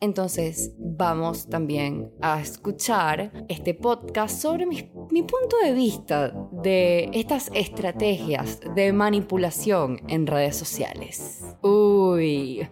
Entonces vamos también a escuchar este podcast sobre mi, punto de vista de estas estrategias de manipulación en redes sociales. Uy.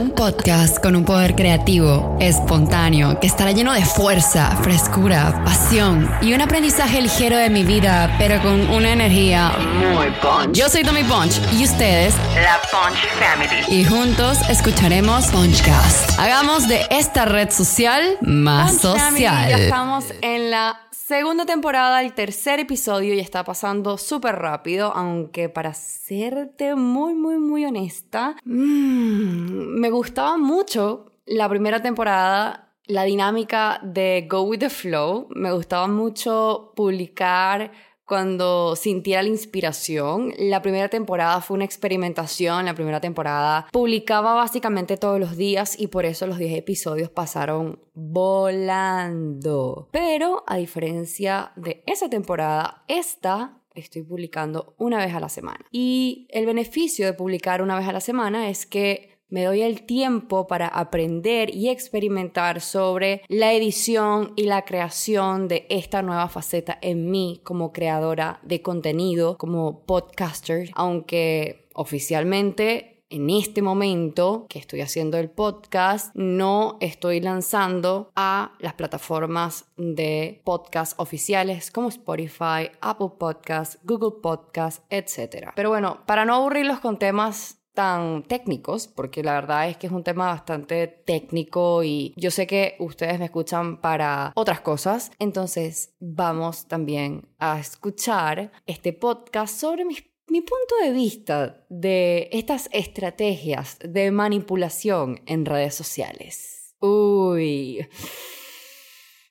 Un podcast con un poder creativo, espontáneo, que estará lleno de fuerza, frescura, pasión y un aprendizaje ligero de mi vida, pero con una energía muy punch. Yo soy Tommy Punch y ustedes, la Punch Family. Y juntos escucharemos Punchcast. Hagamos de esta red social más social. Family, ya estamos en la Segunda temporada, el tercer episodio y está pasando súper rápido, aunque para serte muy, muy, muy honesta, mmm, me gustaba mucho la primera temporada, la dinámica de Go with the Flow, me gustaba mucho publicar cuando sintiera la inspiración. La primera temporada fue una experimentación, la primera temporada publicaba básicamente todos los días y por eso los 10 episodios pasaron volando. Pero a diferencia de esa temporada, esta estoy publicando una vez a la semana. Y el beneficio de publicar una vez a la semana es que me doy el tiempo para aprender y experimentar sobre la edición y la creación de esta nueva faceta en mí como creadora de contenido, como podcaster, aunque oficialmente en este momento que estoy haciendo el podcast, no estoy lanzando a las plataformas de podcast oficiales como Spotify, Apple Podcasts, Google Podcasts, etc. Pero bueno, para no aburrirlos con temas tan técnicos, porque la verdad es que es un tema bastante técnico y yo sé que ustedes me escuchan para otras cosas, entonces vamos también a escuchar este podcast sobre mi, punto de vista de estas estrategias de manipulación en redes sociales. Uy,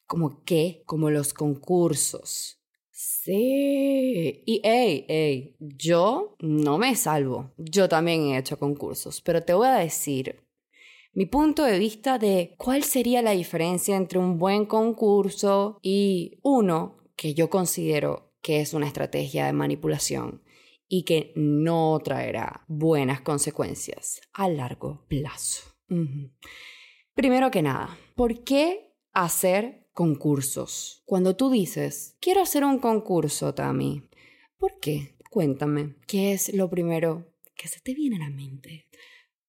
como qué, como los concursos Sí. Y hey, hey, yo no me salvo. Yo también he hecho concursos, pero te voy a decir mi punto de vista de cuál sería la diferencia entre un buen concurso y uno que yo considero que es una estrategia de manipulación y que no traerá buenas consecuencias a largo plazo. Primero que nada, ¿por qué hacer concursos. Cuando tú dices, quiero hacer un concurso, Tami, ¿por qué? Cuéntame, ¿qué es lo primero que se te viene a la mente?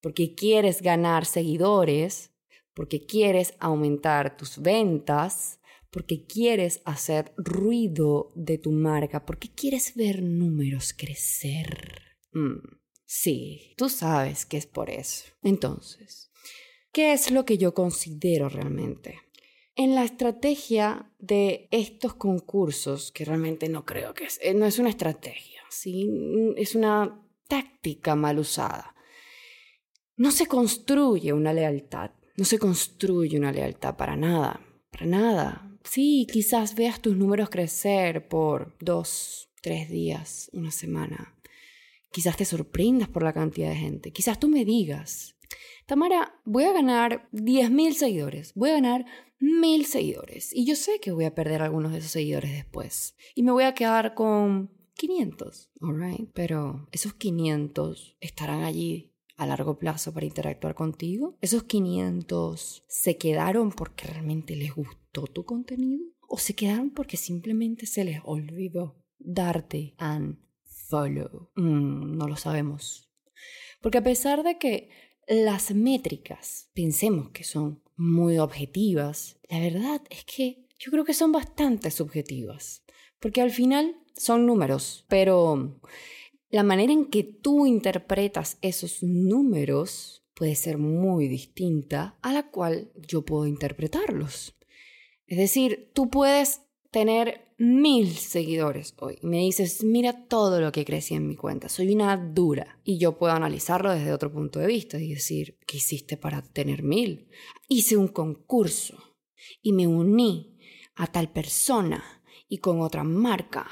Porque quieres ganar seguidores, porque quieres aumentar tus ventas, porque quieres hacer ruido de tu marca, porque quieres ver números crecer. Mm, sí, tú sabes que es por eso. Entonces, ¿qué es lo que yo considero realmente? En la estrategia de estos concursos, que realmente no creo que es, eh, no es una estrategia, ¿sí? es una táctica mal usada, no se construye una lealtad, no se construye una lealtad para nada, para nada. Sí, quizás veas tus números crecer por dos, tres días, una semana. Quizás te sorprendas por la cantidad de gente. Quizás tú me digas, Tamara, voy a ganar 10.000 seguidores, voy a ganar mil seguidores. Y yo sé que voy a perder algunos de esos seguidores después. Y me voy a quedar con 500, alright. Pero esos 500 estarán allí a largo plazo para interactuar contigo. Esos 500 se quedaron porque realmente les gustó tu contenido. O se quedaron porque simplemente se les olvidó darte un follow. Mm, no lo sabemos. Porque a pesar de que las métricas pensemos que son muy objetivas, la verdad es que yo creo que son bastante subjetivas, porque al final son números, pero la manera en que tú interpretas esos números puede ser muy distinta a la cual yo puedo interpretarlos. Es decir, tú puedes tener mil seguidores hoy me dices, mira todo lo que crecí en mi cuenta, soy una dura. Y yo puedo analizarlo desde otro punto de vista y decir, ¿qué hiciste para tener mil? Hice un concurso y me uní a tal persona y con otra marca.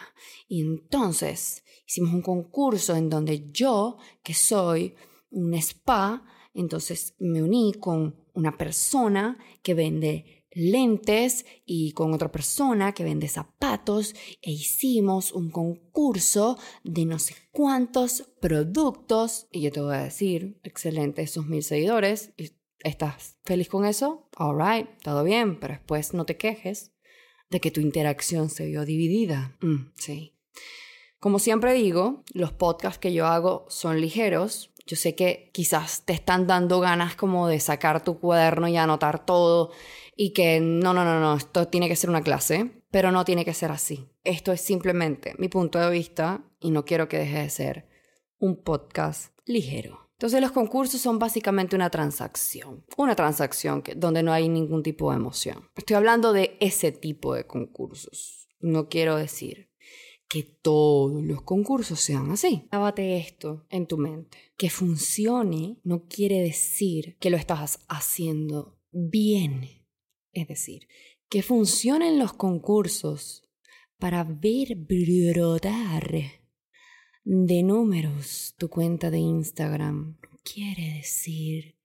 Y entonces hicimos un concurso en donde yo, que soy un spa, entonces me uní con una persona que vende lentes y con otra persona que vende zapatos e hicimos un concurso de no sé cuántos productos y yo te voy a decir, excelente esos mil seguidores, ¿estás feliz con eso? Alright, todo bien, pero después no te quejes de que tu interacción se vio dividida. Mm, sí. Como siempre digo, los podcasts que yo hago son ligeros, yo sé que quizás te están dando ganas como de sacar tu cuaderno y anotar todo y que no, no, no, no, esto tiene que ser una clase, pero no tiene que ser así. Esto es simplemente mi punto de vista y no quiero que deje de ser un podcast ligero. Entonces los concursos son básicamente una transacción, una transacción que, donde no hay ningún tipo de emoción. Estoy hablando de ese tipo de concursos. No quiero decir que todos los concursos sean así. Lávate esto en tu mente. Que funcione no quiere decir que lo estás haciendo bien. Es decir, que funcionen los concursos para ver brotar de números tu cuenta de Instagram. Quiere decir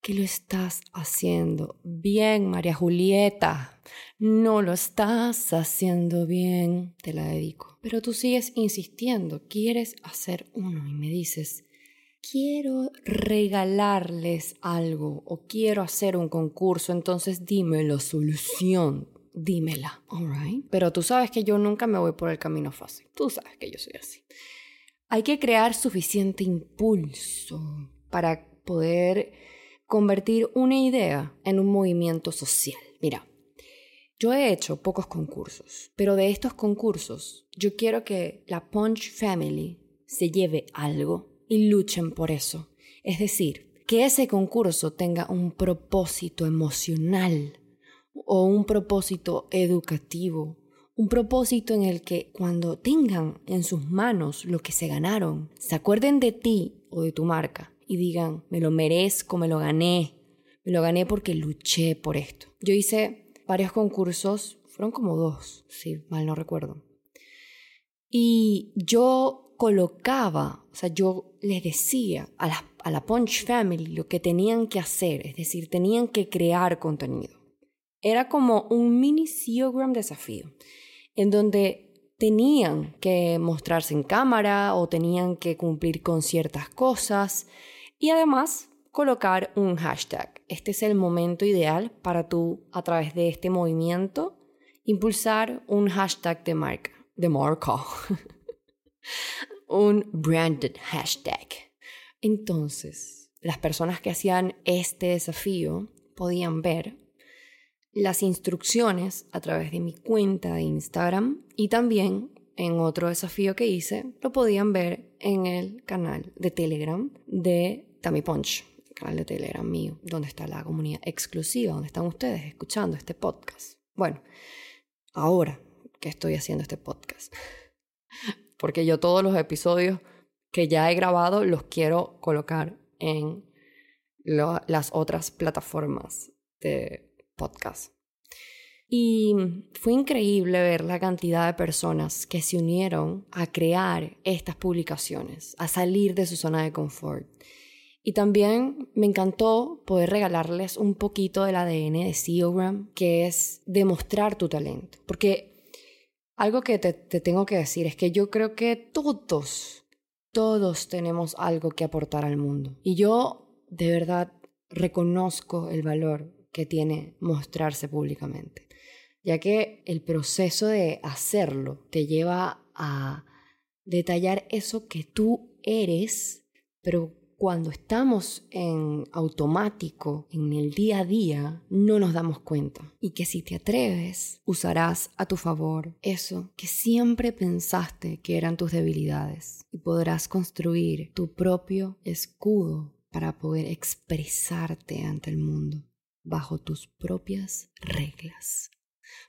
que lo estás haciendo bien, María Julieta. No lo estás haciendo bien, te la dedico. Pero tú sigues insistiendo, quieres hacer uno y me dices, quiero regalarles algo o quiero hacer un concurso, entonces dime la solución. Dímela, alright. Pero tú sabes que yo nunca me voy por el camino fácil. Tú sabes que yo soy así. Hay que crear suficiente impulso para poder convertir una idea en un movimiento social. Mira, yo he hecho pocos concursos, pero de estos concursos yo quiero que la Punch Family se lleve algo y luchen por eso. Es decir, que ese concurso tenga un propósito emocional o un propósito educativo, un propósito en el que cuando tengan en sus manos lo que se ganaron, se acuerden de ti o de tu marca y digan, me lo merezco, me lo gané, me lo gané porque luché por esto. Yo hice varios concursos, fueron como dos, si mal no recuerdo. Y yo colocaba, o sea, yo les decía a la, a la Punch Family lo que tenían que hacer, es decir, tenían que crear contenido. Era como un mini Seogram desafío, en donde tenían que mostrarse en cámara o tenían que cumplir con ciertas cosas y además, colocar un hashtag. Este es el momento ideal para tú, a través de este movimiento, impulsar un hashtag de marca. De marca. un branded hashtag. Entonces, las personas que hacían este desafío podían ver las instrucciones a través de mi cuenta de Instagram y también en otro desafío que hice lo podían ver en el canal de Telegram de Tammy Punch, el canal de Telegram mío, donde está la comunidad exclusiva, donde están ustedes escuchando este podcast. Bueno, ahora que estoy haciendo este podcast, porque yo todos los episodios que ya he grabado los quiero colocar en las otras plataformas de podcast. Y fue increíble ver la cantidad de personas que se unieron a crear estas publicaciones, a salir de su zona de confort. Y también me encantó poder regalarles un poquito del ADN de Seogram, que es demostrar tu talento. Porque algo que te, te tengo que decir es que yo creo que todos, todos tenemos algo que aportar al mundo. Y yo de verdad reconozco el valor que tiene mostrarse públicamente, ya que el proceso de hacerlo te lleva a detallar eso que tú eres, pero cuando estamos en automático, en el día a día, no nos damos cuenta. Y que si te atreves, usarás a tu favor eso que siempre pensaste que eran tus debilidades. Y podrás construir tu propio escudo para poder expresarte ante el mundo bajo tus propias reglas.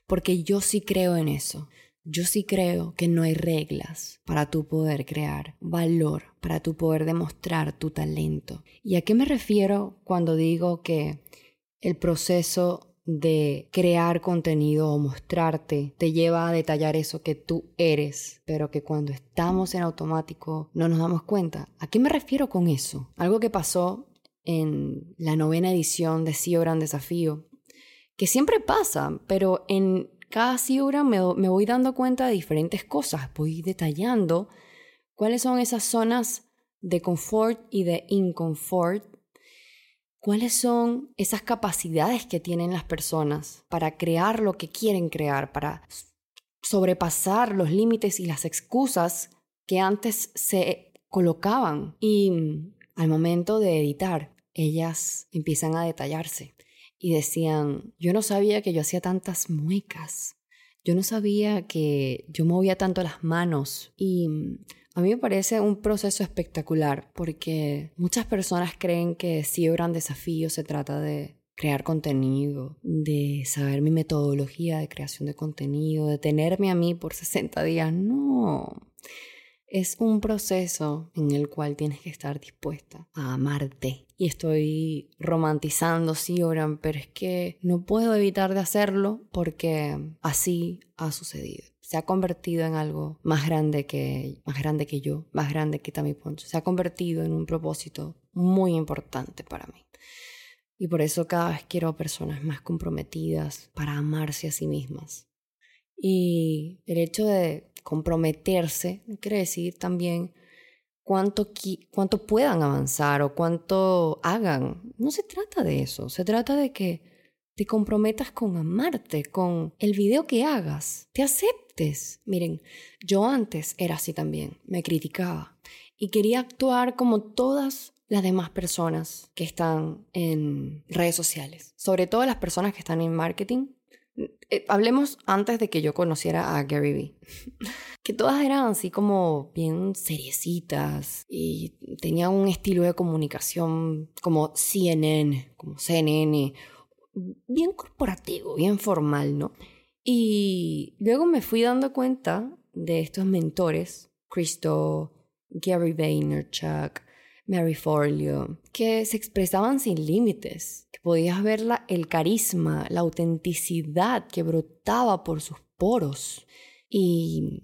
Porque yo sí creo en eso. Yo sí creo que no hay reglas para tu poder crear valor, para tu poder demostrar tu talento. ¿Y a qué me refiero cuando digo que el proceso de crear contenido o mostrarte te lleva a detallar eso que tú eres, pero que cuando estamos en automático no nos damos cuenta? ¿A qué me refiero con eso? Algo que pasó en la novena edición de CEO Gran Desafío que siempre pasa, pero en cada Siura me, me voy dando cuenta de diferentes cosas, voy detallando cuáles son esas zonas de confort y de inconfort, cuáles son esas capacidades que tienen las personas para crear lo que quieren crear, para sobrepasar los límites y las excusas que antes se colocaban. Y mm, al momento de editar, ellas empiezan a detallarse y decían, yo no sabía que yo hacía tantas muecas, yo no sabía que yo movía tanto las manos y mm, a mí me parece un proceso espectacular porque muchas personas creen que si un gran desafío se trata de crear contenido, de saber mi metodología de creación de contenido, de tenerme a mí por 60 días. No, es un proceso en el cual tienes que estar dispuesta a amarte. Y estoy romantizando, sí, Oran, pero es que no puedo evitar de hacerlo porque así ha sucedido. Se ha convertido en algo más grande que, más grande que yo, más grande que Tammy Poncho. Se ha convertido en un propósito muy importante para mí. Y por eso cada vez quiero personas más comprometidas para amarse a sí mismas. Y el hecho de comprometerse quiere decir también cuánto, cuánto puedan avanzar o cuánto hagan. No se trata de eso, se trata de que te comprometas con amarte, con el video que hagas, te aceptes. Miren, yo antes era así también, me criticaba. Y quería actuar como todas las demás personas que están en redes sociales, sobre todo las personas que están en marketing eh, hablemos antes de que yo conociera a Gary Vee. que todas eran así como bien seriecitas y tenían un estilo de comunicación como CNN, como CNN, bien corporativo, bien formal, ¿no? Y luego me fui dando cuenta de estos mentores, Cristo, Gary Vaynerchuk, Mary Forleo, que se expresaban sin límites, que podías ver el carisma, la autenticidad que brotaba por sus poros. Y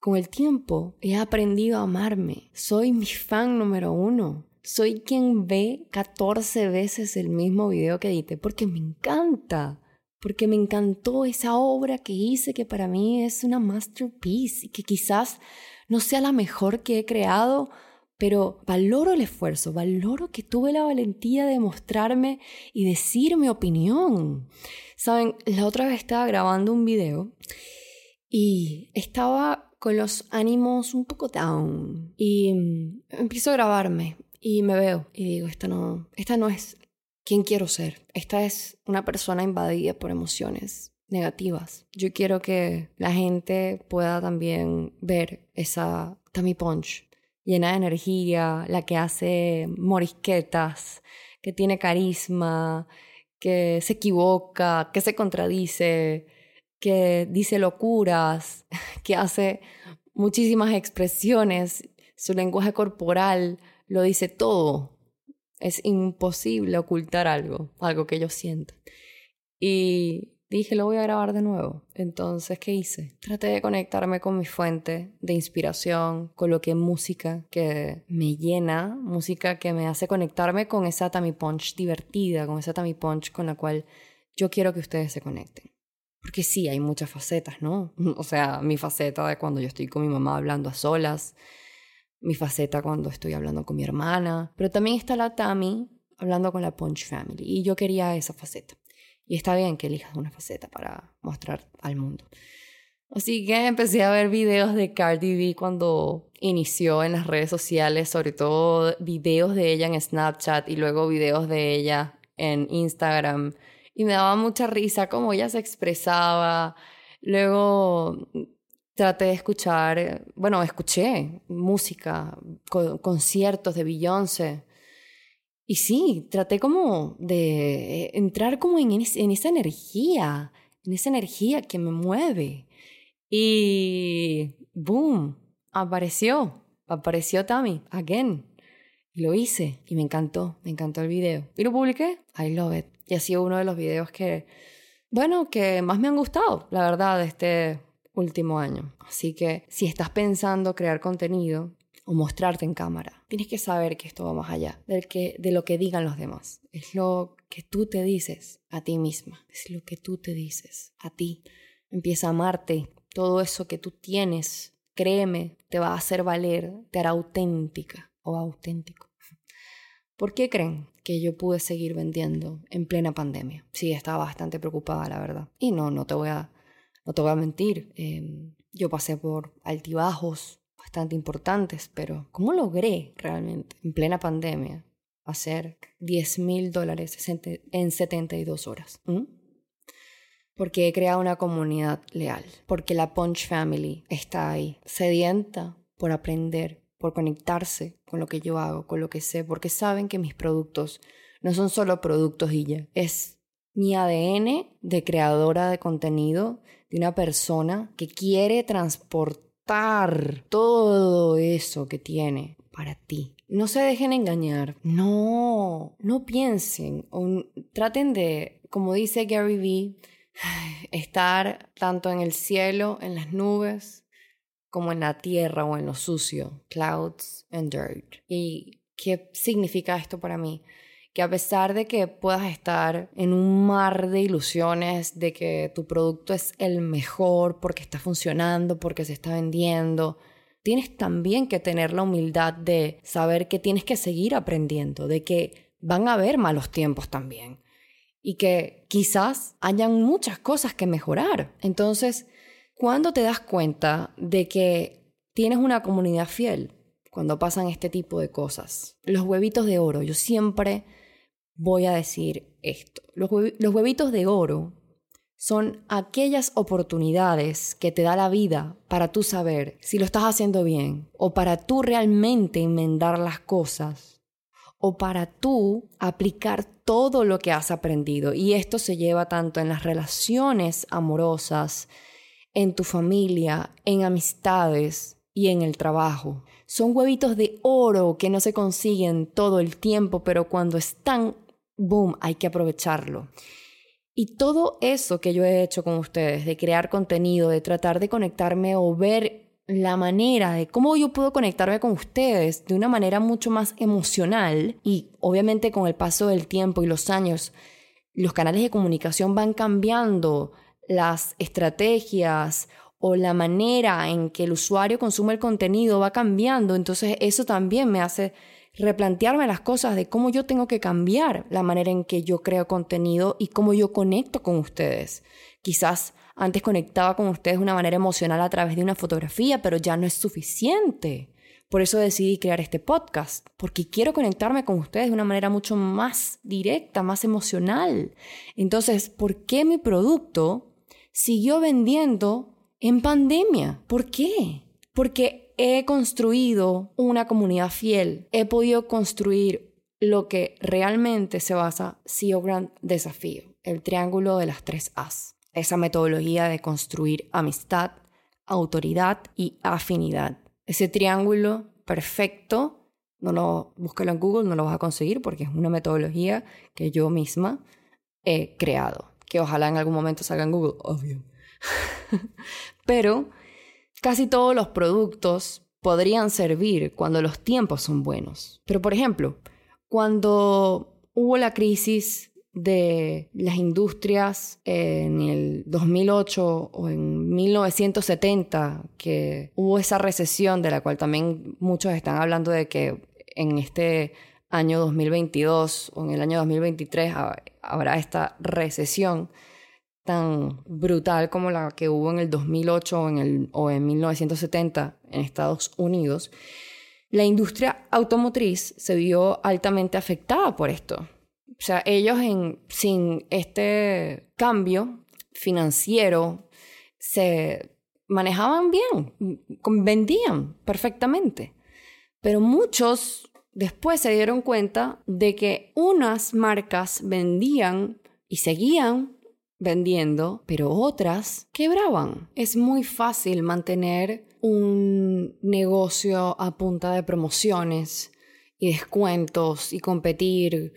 con el tiempo he aprendido a amarme. Soy mi fan número uno. Soy quien ve 14 veces el mismo video que edité porque me encanta. Porque me encantó esa obra que hice que para mí es una masterpiece y que quizás no sea la mejor que he creado, pero valoro el esfuerzo, valoro que tuve la valentía de mostrarme y decir mi opinión. Saben, la otra vez estaba grabando un video y estaba con los ánimos un poco down y mm, empiezo a grabarme y me veo y digo, esta no, esta no es quien quiero ser. Esta es una persona invadida por emociones negativas. Yo quiero que la gente pueda también ver esa Tammy Punch llena de energía, la que hace morisquetas, que tiene carisma, que se equivoca, que se contradice, que dice locuras, que hace muchísimas expresiones, su lenguaje corporal lo dice todo. Es imposible ocultar algo, algo que yo siento. Y dije, lo voy a grabar de nuevo. Entonces, ¿qué hice? Traté de conectarme con mi fuente de inspiración, coloqué música que me llena, música que me hace conectarme con esa Tammy Punch divertida, con esa Tammy Punch con la cual yo quiero que ustedes se conecten. Porque sí, hay muchas facetas, ¿no? O sea, mi faceta de cuando yo estoy con mi mamá hablando a solas, mi faceta cuando estoy hablando con mi hermana, pero también está la Tammy hablando con la Punch Family y yo quería esa faceta. Y está bien que elijas una faceta para mostrar al mundo. Así que empecé a ver videos de Cardi B cuando inició en las redes sociales, sobre todo videos de ella en Snapchat y luego videos de ella en Instagram. Y me daba mucha risa cómo ella se expresaba. Luego traté de escuchar, bueno, escuché música, conciertos de Beyoncé. Y sí, traté como de entrar como en, en esa energía, en esa energía que me mueve. Y boom, apareció, apareció Tammy, again. Lo hice y me encantó, me encantó el video. Y lo publiqué, I love it. Y ha sido uno de los videos que, bueno, que más me han gustado, la verdad, este último año. Así que si estás pensando crear contenido o mostrarte en cámara, tienes que saber que esto va más allá del que, de lo que digan los demás. Es lo que tú te dices a ti misma, es lo que tú te dices a ti. Empieza a amarte, todo eso que tú tienes, créeme, te va a hacer valer, te hará auténtica o auténtico. ¿Por qué creen que yo pude seguir vendiendo en plena pandemia? Sí, estaba bastante preocupada, la verdad. Y no, no te voy a, no te voy a mentir. Em, yo pasé por altibajos bastante importantes, pero ¿cómo logré realmente en plena pandemia hacer 10 mil dólares en 72 horas? ¿Mm? Porque he creado una comunidad leal, porque la Punch Family está ahí, sedienta por aprender, por conectarse con lo que yo hago, con lo que sé, porque saben que mis productos no son solo productos y ya, es mi ADN de creadora de contenido, de una persona que quiere transportar todo eso que tiene para ti. No se dejen engañar. No, no piensen o traten de, como dice Gary Vee, estar tanto en el cielo, en las nubes, como en la tierra o en lo sucio, clouds and dirt. ¿Y qué significa esto para mí? Que a pesar de que puedas estar en un mar de ilusiones de que tu producto es el mejor porque está funcionando, porque se está vendiendo, tienes también que tener la humildad de saber que tienes que seguir aprendiendo, de que van a haber malos tiempos también y que quizás hayan muchas cosas que mejorar. Entonces, cuando te das cuenta de que tienes una comunidad fiel? Cuando pasan este tipo de cosas. Los huevitos de oro. Yo siempre voy a decir esto. Los, huevitos de oro son aquellas oportunidades que te da la vida para tú saber si lo estás haciendo bien o para tú realmente enmendar las cosas o para tú aplicar todo lo que has aprendido. Y esto se lleva tanto en las relaciones amorosas, en tu familia, en amistades y en el trabajo. Son huevitos de oro que no se consiguen todo el tiempo, pero cuando están, boom, hay que aprovecharlo. Y todo eso que yo he hecho con ustedes, de crear contenido, de tratar de conectarme o ver la manera de cómo yo puedo conectarme con ustedes de una manera mucho más emocional y obviamente con el paso del tiempo y los años, los canales de comunicación van cambiando, las estrategias o la manera en que el usuario consume el contenido va cambiando, entonces eso también me hace replantearme las cosas de cómo yo tengo que cambiar la manera en que yo creo contenido y cómo yo conecto con ustedes. Quizás antes conectaba con ustedes de una manera emocional a través de una fotografía, pero ya no es suficiente. Por eso decidí crear este podcast, porque quiero conectarme con ustedes de una manera mucho más directa, más emocional. Entonces, ¿por qué mi producto siguió vendiendo en pandemia. ¿Por qué? Porque he construido una comunidad fiel, he podido construir lo que realmente se basa CEO Grand Desafío, el triángulo de las tres As. Esa metodología de construir amistad, autoridad y afinidad. Ese triángulo perfecto, no lo búsquelo en Google, no lo vas a conseguir porque es una metodología que yo misma he creado que ojalá en algún momento salga en Google, obvio. Pero casi todos los productos podrían servir cuando los tiempos son buenos. Pero por ejemplo, cuando hubo la crisis de las industrias en el 2008 o en 1970, que hubo esa recesión de la cual también muchos están hablando de que en este año 2022 o en el año 2023 habrá esta recesión tan brutal como la que hubo en el 2008 o en, el, o en 1970 en Estados Unidos, la industria automotriz se vio altamente afectada por esto. O sea, ellos en, sin este cambio financiero se manejaban bien, vendían perfectamente. Pero muchos después se dieron cuenta de que unas marcas vendían y seguían vendiendo, pero otras quebraban. Es muy fácil mantener un negocio a punta de promociones y descuentos y competir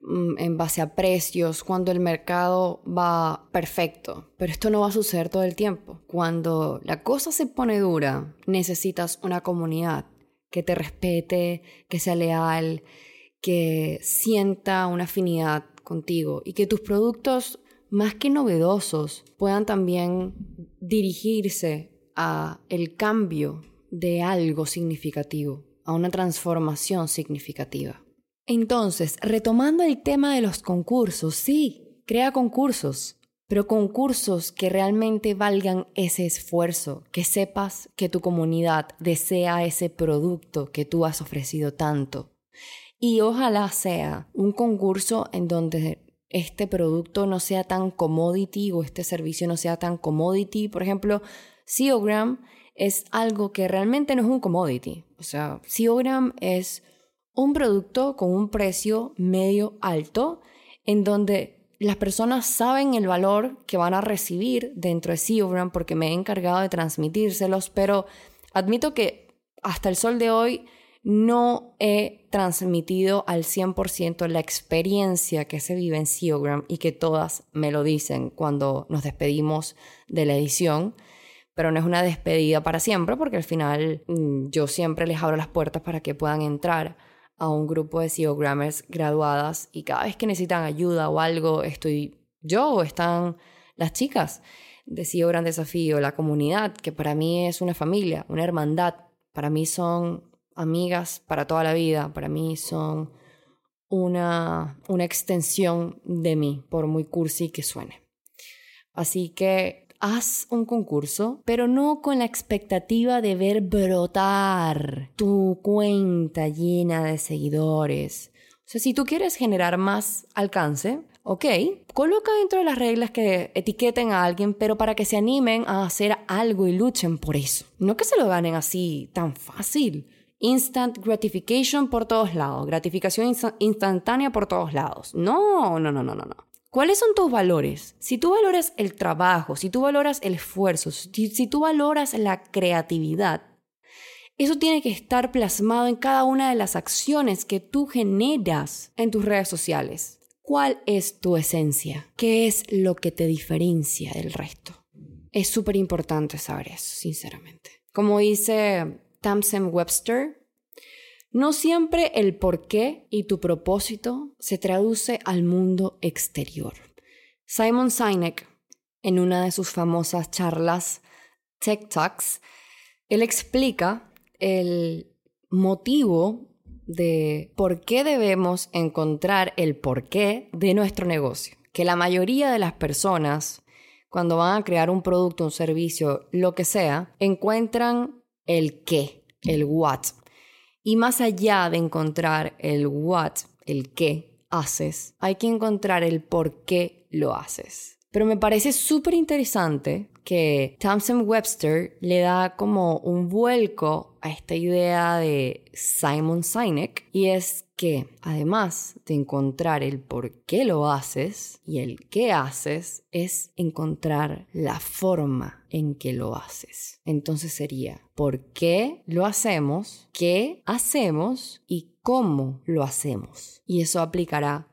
mm, en base a precios cuando el mercado va perfecto. Pero esto no va a suceder todo el tiempo. Cuando la cosa se pone dura, necesitas una comunidad que te respete, que sea leal, que sienta una afinidad contigo y que tus productos, más que novedosos, puedan también dirigirse a el cambio de algo significativo, a una transformación significativa. Entonces, retomando el tema de los concursos, sí, crea concursos, pero concursos que realmente valgan ese esfuerzo, que sepas que tu comunidad desea ese producto que tú has ofrecido tanto. Y ojalá sea un concurso en donde este producto no sea tan commodity o este servicio no sea tan commodity. Por ejemplo, SEOgram es algo que realmente no es un commodity. O sea, SEOgram es un producto con un precio medio alto en donde las personas saben el valor que van a recibir dentro de SEOgram porque me he encargado de transmitírselos, pero admito que hasta el sol de hoy no he transmitido al 100% la experiencia que se vive en SEOgram y que todas me lo dicen cuando nos despedimos de la edición. Pero no es una despedida para siempre porque al final mm, yo siempre les abro las puertas para que puedan entrar a un grupo de SEOgrammers graduadas y cada vez que necesitan ayuda o algo, estoy yo o están las chicas de SEO Gran Desafío, la comunidad, que para mí es una familia, una hermandad, para mí son amigas para toda la vida, para mí son una, una extensión de mí, por muy cursi que suene. Así que haz un concurso, pero no con la expectativa de ver brotar tu cuenta llena de seguidores. O sea, si tú quieres generar más alcance, ok, coloca dentro de las reglas que etiqueten a alguien, pero para que se animen a hacer algo y luchen por eso. No que se lo ganen así tan fácil. Instant gratification por todos lados, gratificación instantánea por todos lados. No, no, no, no, no, no. ¿Cuáles son tus valores? Si tú valoras el trabajo, si tú valoras el esfuerzo, si, tú valoras la creatividad, eso tiene que estar plasmado en cada una de las acciones que tú generas en tus redes sociales. ¿Cuál es tu esencia? ¿Qué es lo que te diferencia del resto? Es súper importante saber eso, sinceramente. Como dice Tamsen Webster, no siempre el por qué y tu propósito se traduce al mundo exterior. Simon Sinek, en una de sus famosas charlas Tech Talks, él explica el motivo de por qué debemos encontrar el porqué de nuestro negocio. Que la mayoría de las personas, cuando van a crear un producto, un servicio, lo que sea, encuentran el qué, el what. Y más allá de encontrar el what, el qué haces, hay que encontrar el por qué lo haces. Pero me parece súper interesante que Thompson Webster le da como un vuelco a esta idea de Simon Sinek y es que además de encontrar el por qué lo haces y el qué haces, es encontrar la forma en que lo haces. Entonces sería por qué lo hacemos, qué hacemos y cómo lo hacemos. Y eso aplicará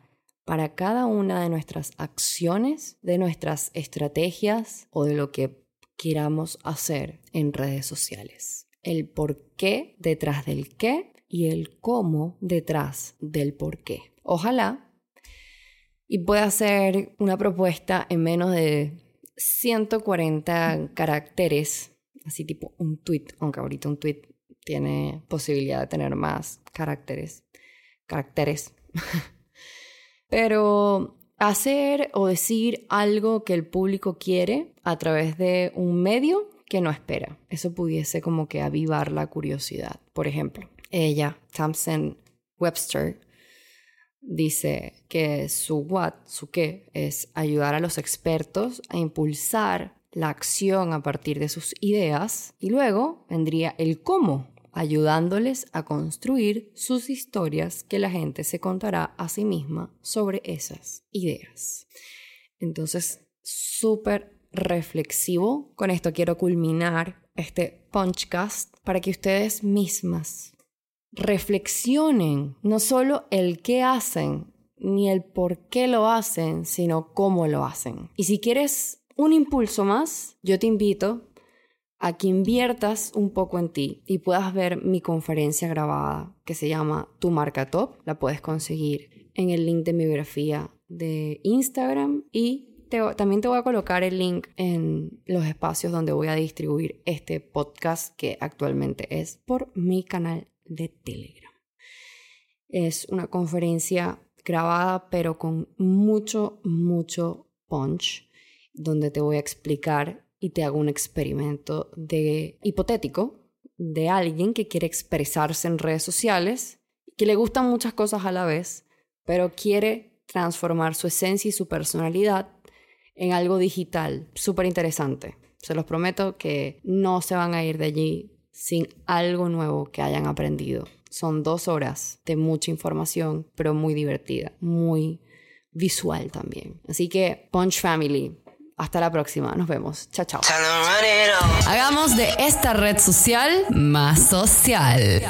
para cada una de nuestras acciones, de nuestras estrategias o de lo que queramos hacer en redes sociales. El por qué detrás del qué y el cómo detrás del por qué. Ojalá y pueda hacer una propuesta en menos de 140 caracteres, así tipo un tweet, aunque ahorita un tweet tiene posibilidad de tener más caracteres. Caracteres. Pero hacer o decir algo que el público quiere a través de un medio que no espera. Eso pudiese como que avivar la curiosidad. Por ejemplo, ella, Thompson Webster, dice que su what, su qué, es ayudar a los expertos a impulsar la acción a partir de sus ideas y luego vendría el cómo, ayudándoles a construir sus historias que la gente se contará a sí misma sobre esas ideas. Entonces, súper reflexivo. Con esto quiero culminar este punchcast para que ustedes mismas reflexionen no solo el qué hacen, ni el por qué lo hacen, sino cómo lo hacen. Y si quieres un impulso más, yo te invito a que inviertas un poco en ti y puedas ver mi conferencia grabada que se llama Tu marca top. La puedes conseguir en el link de mi biografía de Instagram y también te voy a colocar el link en los espacios donde voy a distribuir este podcast que actualmente es por mi canal de Telegram. Es una conferencia grabada pero con mucho, mucho punch donde te voy a explicar y te hago un experimento de hipotético de alguien que quiere expresarse en redes sociales, que le gustan muchas cosas a la vez, pero quiere transformar su esencia y su personalidad en algo digital, súper interesante. Se los prometo que no se van a ir de allí sin algo nuevo que hayan aprendido. Son dos horas de mucha información, pero muy divertida, muy visual también. Así que, Punch Family, hasta la próxima. Nos vemos. Chao, chao. Hagamos de esta red social más social.